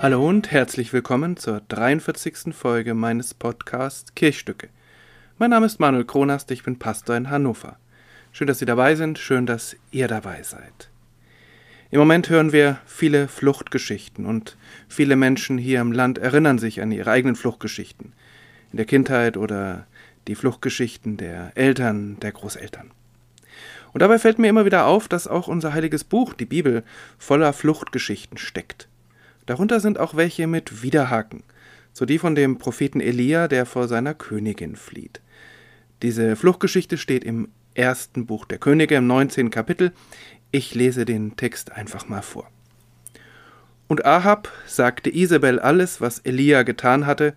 Hallo und herzlich willkommen zur 43. Folge meines Podcasts Kirchstücke. Mein Name ist Manuel Kronast, ich bin Pastor in Hannover. Schön, dass Sie dabei sind, schön, dass ihr dabei seid. Im Moment hören wir viele Fluchtgeschichten und viele Menschen hier im Land erinnern sich an ihre eigenen Fluchtgeschichten. In der Kindheit oder die Fluchtgeschichten der Eltern, der Großeltern. Und dabei fällt mir immer wieder auf, dass auch unser heiliges Buch, die Bibel, voller Fluchtgeschichten steckt. Darunter sind auch welche mit Widerhaken, so die von dem Propheten Elia, der vor seiner Königin flieht. Diese Fluchtgeschichte steht im ersten Buch der Könige im 19. Kapitel. Ich lese den Text einfach mal vor. Und Ahab sagte Isabel alles, was Elia getan hatte,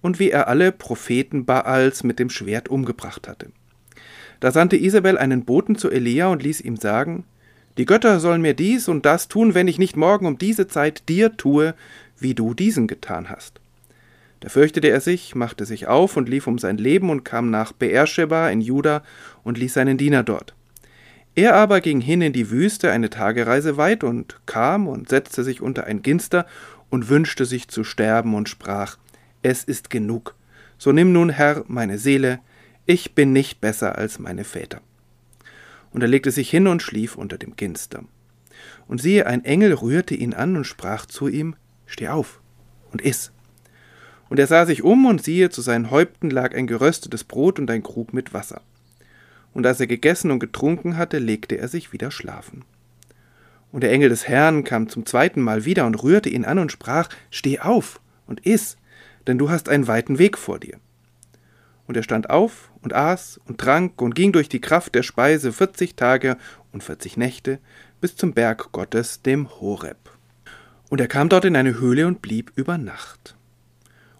und wie er alle Propheten Baals mit dem Schwert umgebracht hatte. Da sandte Isabel einen Boten zu Elia und ließ ihm sagen, die Götter sollen mir dies und das tun, wenn ich nicht morgen um diese Zeit dir tue, wie du diesen getan hast. Da fürchtete er sich, machte sich auf und lief um sein Leben und kam nach Beersheba in Juda und ließ seinen Diener dort. Er aber ging hin in die Wüste eine Tagereise weit und kam und setzte sich unter ein Ginster und wünschte sich zu sterben und sprach, es ist genug. So nimm nun, Herr, meine Seele, ich bin nicht besser als meine Väter und er legte sich hin und schlief unter dem Ginster. Und siehe, ein Engel rührte ihn an und sprach zu ihm, Steh auf und iss. Und er sah sich um, und siehe, zu seinen Häupten lag ein geröstetes Brot und ein Krug mit Wasser. Und als er gegessen und getrunken hatte, legte er sich wieder schlafen. Und der Engel des Herrn kam zum zweiten Mal wieder und rührte ihn an und sprach, Steh auf und iss, denn du hast einen weiten Weg vor dir. Und er stand auf und aß und trank und ging durch die Kraft der Speise vierzig Tage und vierzig Nächte bis zum Berg Gottes, dem Horeb. Und er kam dort in eine Höhle und blieb über Nacht.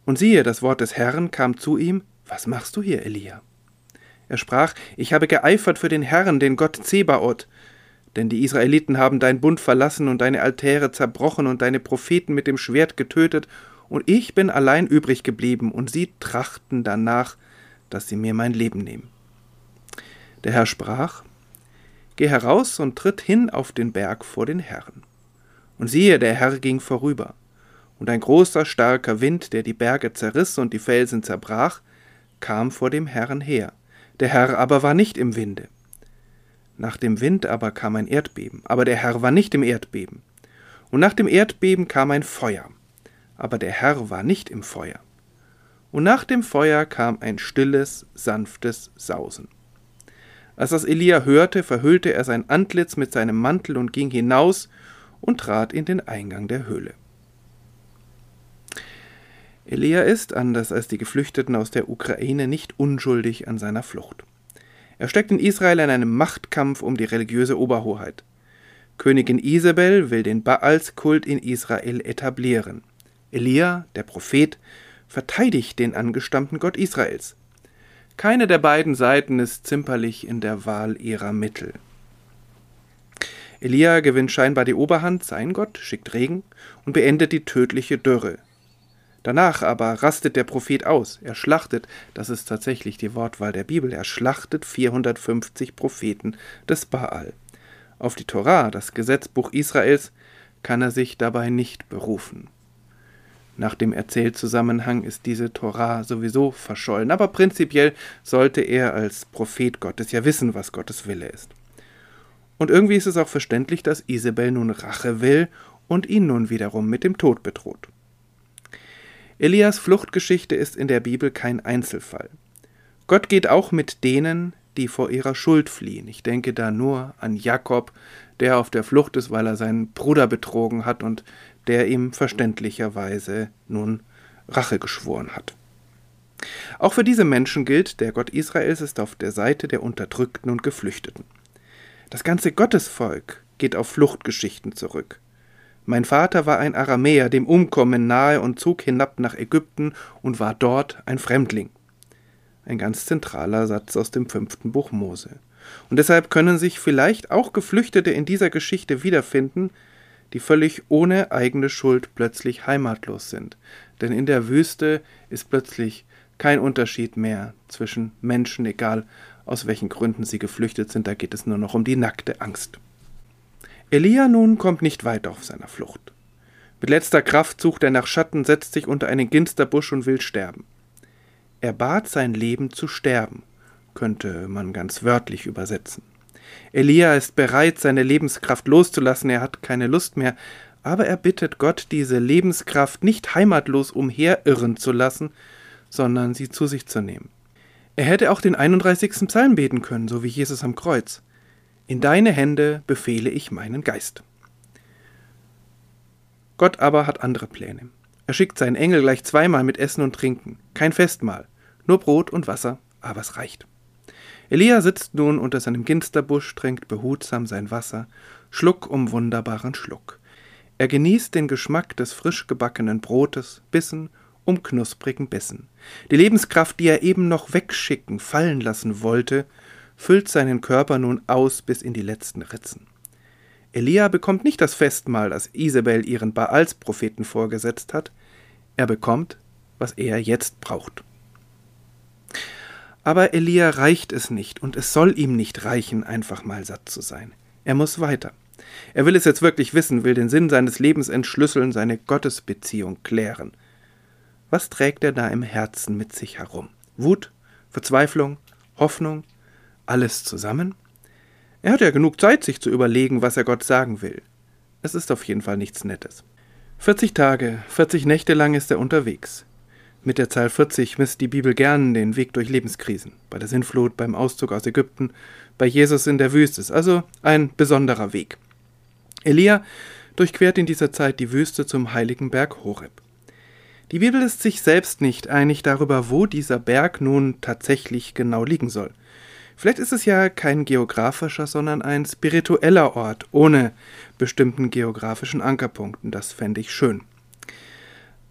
Und siehe, das Wort des Herrn kam zu ihm, Was machst du hier, Elia? Er sprach, Ich habe geeifert für den Herrn, den Gott Zebaoth, denn die Israeliten haben dein Bund verlassen und deine Altäre zerbrochen und deine Propheten mit dem Schwert getötet, und ich bin allein übrig geblieben, und sie trachten danach, dass sie mir mein Leben nehmen. Der Herr sprach, Geh heraus und tritt hin auf den Berg vor den Herrn. Und siehe, der Herr ging vorüber, und ein großer, starker Wind, der die Berge zerriss und die Felsen zerbrach, kam vor dem Herrn her. Der Herr aber war nicht im Winde. Nach dem Wind aber kam ein Erdbeben, aber der Herr war nicht im Erdbeben. Und nach dem Erdbeben kam ein Feuer, aber der Herr war nicht im Feuer und nach dem Feuer kam ein stilles, sanftes Sausen. Als das Elia hörte, verhüllte er sein Antlitz mit seinem Mantel und ging hinaus und trat in den Eingang der Höhle. Elia ist, anders als die Geflüchteten aus der Ukraine, nicht unschuldig an seiner Flucht. Er steckt in Israel in einem Machtkampf um die religiöse Oberhoheit. Königin Isabel will den Baalskult in Israel etablieren. Elia, der Prophet, verteidigt den angestammten Gott Israels. Keine der beiden Seiten ist zimperlich in der Wahl ihrer Mittel. Elia gewinnt scheinbar die Oberhand, sein Gott schickt Regen und beendet die tödliche Dürre. Danach aber rastet der Prophet aus. Er schlachtet, das ist tatsächlich die Wortwahl der Bibel, er schlachtet 450 Propheten des Baal. Auf die Torah, das Gesetzbuch Israels, kann er sich dabei nicht berufen. Nach dem Erzählzusammenhang ist diese Torah sowieso verschollen, aber prinzipiell sollte er als Prophet Gottes ja wissen, was Gottes Wille ist. Und irgendwie ist es auch verständlich, dass Isabel nun Rache will und ihn nun wiederum mit dem Tod bedroht. Elias Fluchtgeschichte ist in der Bibel kein Einzelfall. Gott geht auch mit denen, die vor ihrer Schuld fliehen. Ich denke da nur an Jakob, der auf der Flucht ist, weil er seinen Bruder betrogen hat und der ihm verständlicherweise nun Rache geschworen hat. Auch für diese Menschen gilt, der Gott Israels ist auf der Seite der Unterdrückten und Geflüchteten. Das ganze Gottesvolk geht auf Fluchtgeschichten zurück. Mein Vater war ein Aramäer, dem Umkommen nahe und zog hinab nach Ägypten und war dort ein Fremdling. Ein ganz zentraler Satz aus dem fünften Buch Mose. Und deshalb können sich vielleicht auch Geflüchtete in dieser Geschichte wiederfinden, die völlig ohne eigene Schuld plötzlich heimatlos sind. Denn in der Wüste ist plötzlich kein Unterschied mehr zwischen Menschen, egal aus welchen Gründen sie geflüchtet sind, da geht es nur noch um die nackte Angst. Elia nun kommt nicht weit auf seiner Flucht. Mit letzter Kraft sucht er nach Schatten, setzt sich unter einen Ginsterbusch und will sterben. Er bat sein Leben zu sterben, könnte man ganz wörtlich übersetzen. Elia ist bereit, seine Lebenskraft loszulassen, er hat keine Lust mehr, aber er bittet Gott, diese Lebenskraft nicht heimatlos umherirren zu lassen, sondern sie zu sich zu nehmen. Er hätte auch den 31. Psalm beten können, so wie Jesus am Kreuz. In deine Hände befehle ich meinen Geist. Gott aber hat andere Pläne. Er schickt seinen Engel gleich zweimal mit Essen und Trinken. Kein Festmahl, nur Brot und Wasser, aber es reicht. Elia sitzt nun unter seinem Ginsterbusch, trinkt behutsam sein Wasser, Schluck um wunderbaren Schluck. Er genießt den Geschmack des frisch gebackenen Brotes, Bissen um knusprigen Bissen. Die Lebenskraft, die er eben noch wegschicken, fallen lassen wollte, füllt seinen Körper nun aus bis in die letzten Ritzen. Elia bekommt nicht das Festmahl, das Isabel ihren Baals-Propheten vorgesetzt hat. Er bekommt, was er jetzt braucht. Aber Elia reicht es nicht und es soll ihm nicht reichen, einfach mal satt zu sein. Er muss weiter. Er will es jetzt wirklich wissen, will den Sinn seines Lebens entschlüsseln, seine Gottesbeziehung klären. Was trägt er da im Herzen mit sich herum? Wut, Verzweiflung, Hoffnung, alles zusammen? Er hat ja genug Zeit, sich zu überlegen, was er Gott sagen will. Es ist auf jeden Fall nichts Nettes. 40 Tage, 40 Nächte lang ist er unterwegs. Mit der Zahl 40 misst die Bibel gern den Weg durch Lebenskrisen. Bei der Sintflut, beim Auszug aus Ägypten, bei Jesus in der Wüste. Also ein besonderer Weg. Elia durchquert in dieser Zeit die Wüste zum heiligen Berg Horeb. Die Bibel ist sich selbst nicht einig darüber, wo dieser Berg nun tatsächlich genau liegen soll. Vielleicht ist es ja kein geografischer, sondern ein spiritueller Ort ohne bestimmten geografischen Ankerpunkten. Das fände ich schön.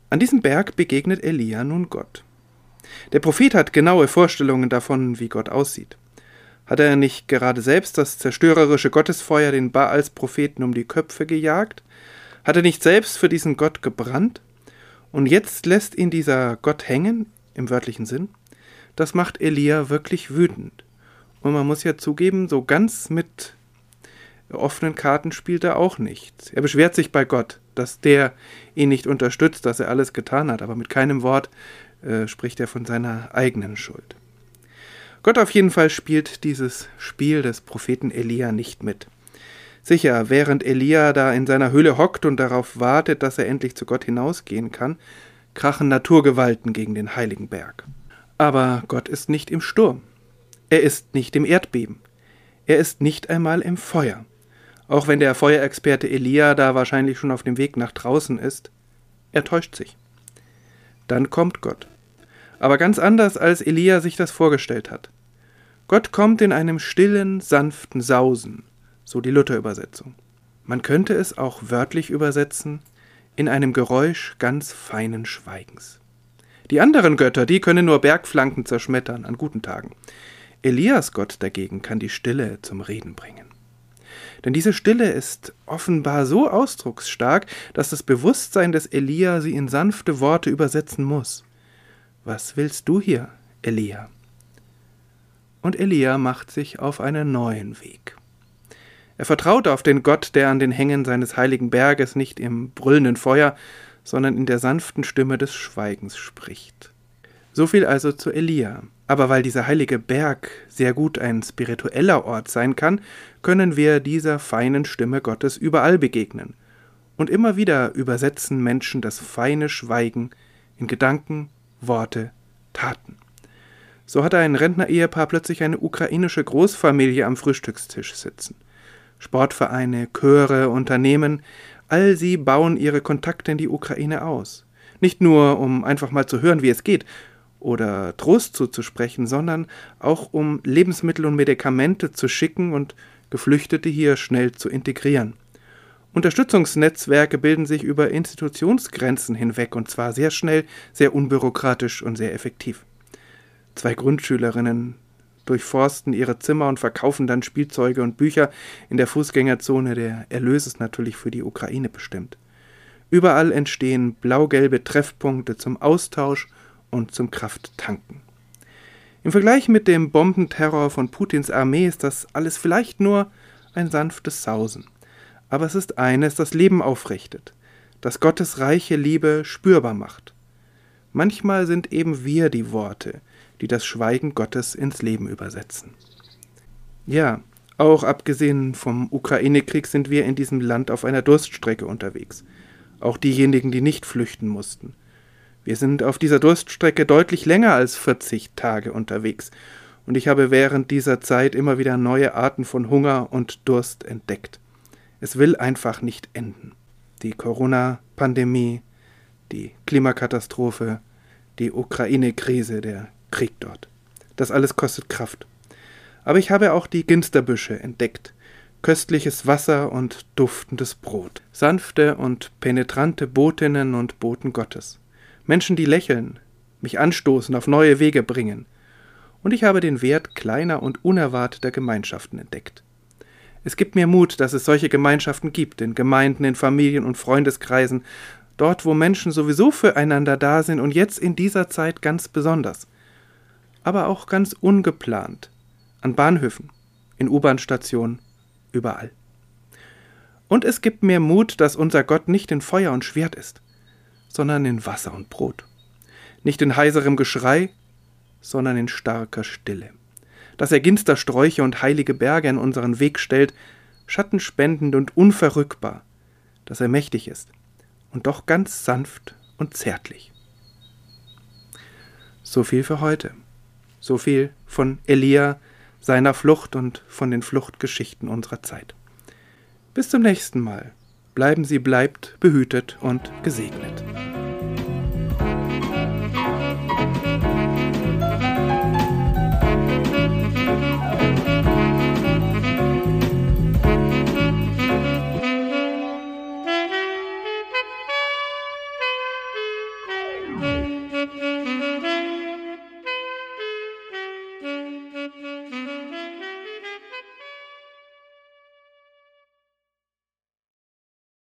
An diesem Berg begegnet Elia nun Gott. Der Prophet hat genaue Vorstellungen davon, wie Gott aussieht. Hat er nicht gerade selbst das zerstörerische Gottesfeuer den Baals Propheten um die Köpfe gejagt? Hat er nicht selbst für diesen Gott gebrannt? Und jetzt lässt ihn dieser Gott hängen, im wörtlichen Sinn? Das macht Elia wirklich wütend. Und man muss ja zugeben, so ganz mit offenen Karten spielt er auch nicht. Er beschwert sich bei Gott, dass der ihn nicht unterstützt, dass er alles getan hat, aber mit keinem Wort äh, spricht er von seiner eigenen Schuld. Gott auf jeden Fall spielt dieses Spiel des Propheten Elia nicht mit. Sicher, während Elia da in seiner Höhle hockt und darauf wartet, dass er endlich zu Gott hinausgehen kann, krachen Naturgewalten gegen den heiligen Berg. Aber Gott ist nicht im Sturm. Er ist nicht im Erdbeben. Er ist nicht einmal im Feuer. Auch wenn der Feuerexperte Elia da wahrscheinlich schon auf dem Weg nach draußen ist, er täuscht sich. Dann kommt Gott. Aber ganz anders, als Elia sich das vorgestellt hat. Gott kommt in einem stillen, sanften Sausen, so die Luther-Übersetzung. Man könnte es auch wörtlich übersetzen, in einem Geräusch ganz feinen Schweigens. Die anderen Götter, die können nur Bergflanken zerschmettern an guten Tagen. Elias Gott dagegen kann die Stille zum Reden bringen. Denn diese Stille ist offenbar so ausdrucksstark, dass das Bewusstsein des Elia sie in sanfte Worte übersetzen muss. Was willst du hier, Elia? Und Elia macht sich auf einen neuen Weg. Er vertraut auf den Gott, der an den Hängen seines heiligen Berges nicht im brüllenden Feuer, sondern in der sanften Stimme des Schweigens spricht. So viel also zu Elia. Aber weil dieser heilige Berg sehr gut ein spiritueller Ort sein kann, können wir dieser feinen Stimme Gottes überall begegnen. Und immer wieder übersetzen Menschen das feine Schweigen in Gedanken, Worte, Taten. So hatte ein Rentner-Ehepaar plötzlich eine ukrainische Großfamilie am Frühstückstisch sitzen. Sportvereine, Chöre, Unternehmen, all sie bauen ihre Kontakte in die Ukraine aus. Nicht nur, um einfach mal zu hören, wie es geht, oder Trost zuzusprechen, sondern auch um Lebensmittel und Medikamente zu schicken und Geflüchtete hier schnell zu integrieren. Unterstützungsnetzwerke bilden sich über Institutionsgrenzen hinweg und zwar sehr schnell, sehr unbürokratisch und sehr effektiv. Zwei Grundschülerinnen durchforsten ihre Zimmer und verkaufen dann Spielzeuge und Bücher in der Fußgängerzone. Der Erlös ist natürlich für die Ukraine bestimmt. Überall entstehen blau-gelbe Treffpunkte zum Austausch und zum Krafttanken. Im Vergleich mit dem Bombenterror von Putins Armee ist das alles vielleicht nur ein sanftes Sausen. Aber es ist eines, das Leben aufrichtet, das Gottes reiche Liebe spürbar macht. Manchmal sind eben wir die Worte, die das Schweigen Gottes ins Leben übersetzen. Ja, auch abgesehen vom Ukraine-Krieg sind wir in diesem Land auf einer Durststrecke unterwegs. Auch diejenigen, die nicht flüchten mussten. Wir sind auf dieser Durststrecke deutlich länger als 40 Tage unterwegs, und ich habe während dieser Zeit immer wieder neue Arten von Hunger und Durst entdeckt. Es will einfach nicht enden. Die Corona-Pandemie, die Klimakatastrophe, die Ukraine-Krise, der Krieg dort. Das alles kostet Kraft. Aber ich habe auch die Ginsterbüsche entdeckt. Köstliches Wasser und duftendes Brot. Sanfte und penetrante Botinnen und Boten Gottes. Menschen, die lächeln, mich anstoßen, auf neue Wege bringen. Und ich habe den Wert kleiner und unerwarteter Gemeinschaften entdeckt. Es gibt mir Mut, dass es solche Gemeinschaften gibt, in Gemeinden, in Familien und Freundeskreisen, dort wo Menschen sowieso füreinander da sind und jetzt in dieser Zeit ganz besonders. Aber auch ganz ungeplant. An Bahnhöfen, in U-Bahn-Stationen, überall. Und es gibt mir Mut, dass unser Gott nicht in Feuer und Schwert ist, sondern in Wasser und Brot. Nicht in heiserem Geschrei, sondern in starker Stille dass er Ginstersträuche und heilige Berge in unseren Weg stellt, schattenspendend und unverrückbar, dass er mächtig ist und doch ganz sanft und zärtlich. So viel für heute. So viel von Elia, seiner Flucht und von den Fluchtgeschichten unserer Zeit. Bis zum nächsten Mal. Bleiben Sie bleibt behütet und gesegnet.